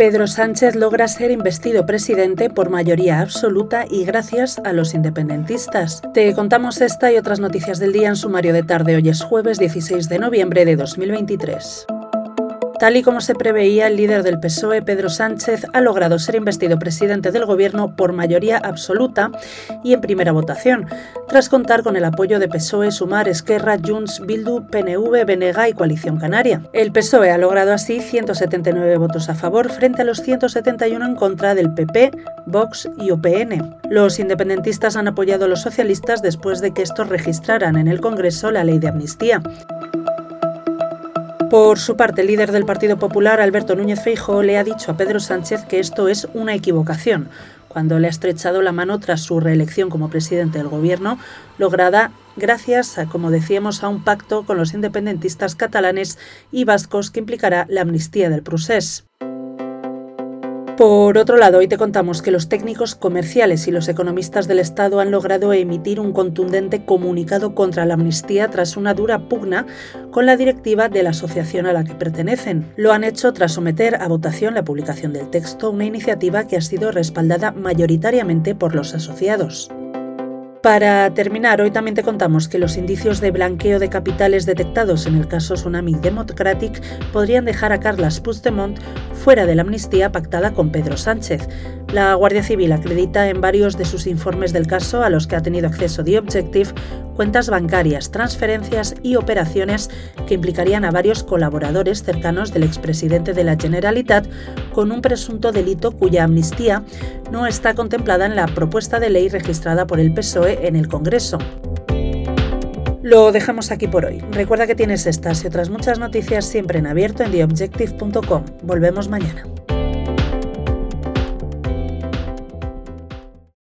Pedro Sánchez logra ser investido presidente por mayoría absoluta y gracias a los independentistas. Te contamos esta y otras noticias del día en sumario de tarde. Hoy es jueves 16 de noviembre de 2023. Tal y como se preveía, el líder del PSOE, Pedro Sánchez, ha logrado ser investido presidente del Gobierno por mayoría absoluta y en primera votación, tras contar con el apoyo de PSOE, Sumar, Esquerra, Junts, Bildu, PNV, Benega y Coalición Canaria. El PSOE ha logrado así 179 votos a favor frente a los 171 en contra del PP, Vox y UPN. Los independentistas han apoyado a los socialistas después de que estos registraran en el Congreso la ley de amnistía. Por su parte, el líder del Partido Popular, Alberto Núñez Feijóo, le ha dicho a Pedro Sánchez que esto es una equivocación, cuando le ha estrechado la mano tras su reelección como presidente del gobierno, lograda gracias, a, como decíamos, a un pacto con los independentistas catalanes y vascos que implicará la amnistía del procés. Por otro lado, hoy te contamos que los técnicos comerciales y los economistas del Estado han logrado emitir un contundente comunicado contra la amnistía tras una dura pugna con la directiva de la asociación a la que pertenecen. Lo han hecho tras someter a votación la publicación del texto, una iniciativa que ha sido respaldada mayoritariamente por los asociados. Para terminar, hoy también te contamos que los indicios de blanqueo de capitales detectados en el caso Tsunami Democratic podrían dejar a Carlas Puigdemont fuera de la amnistía pactada con Pedro Sánchez. La Guardia Civil acredita en varios de sus informes del caso, a los que ha tenido acceso The Objective, cuentas bancarias, transferencias y operaciones que implicarían a varios colaboradores cercanos del expresidente de la Generalitat con un presunto delito cuya amnistía no está contemplada en la propuesta de ley registrada por el PSOE en el Congreso. Lo dejamos aquí por hoy. Recuerda que tienes estas y otras muchas noticias siempre en abierto en theobjective.com. Volvemos mañana.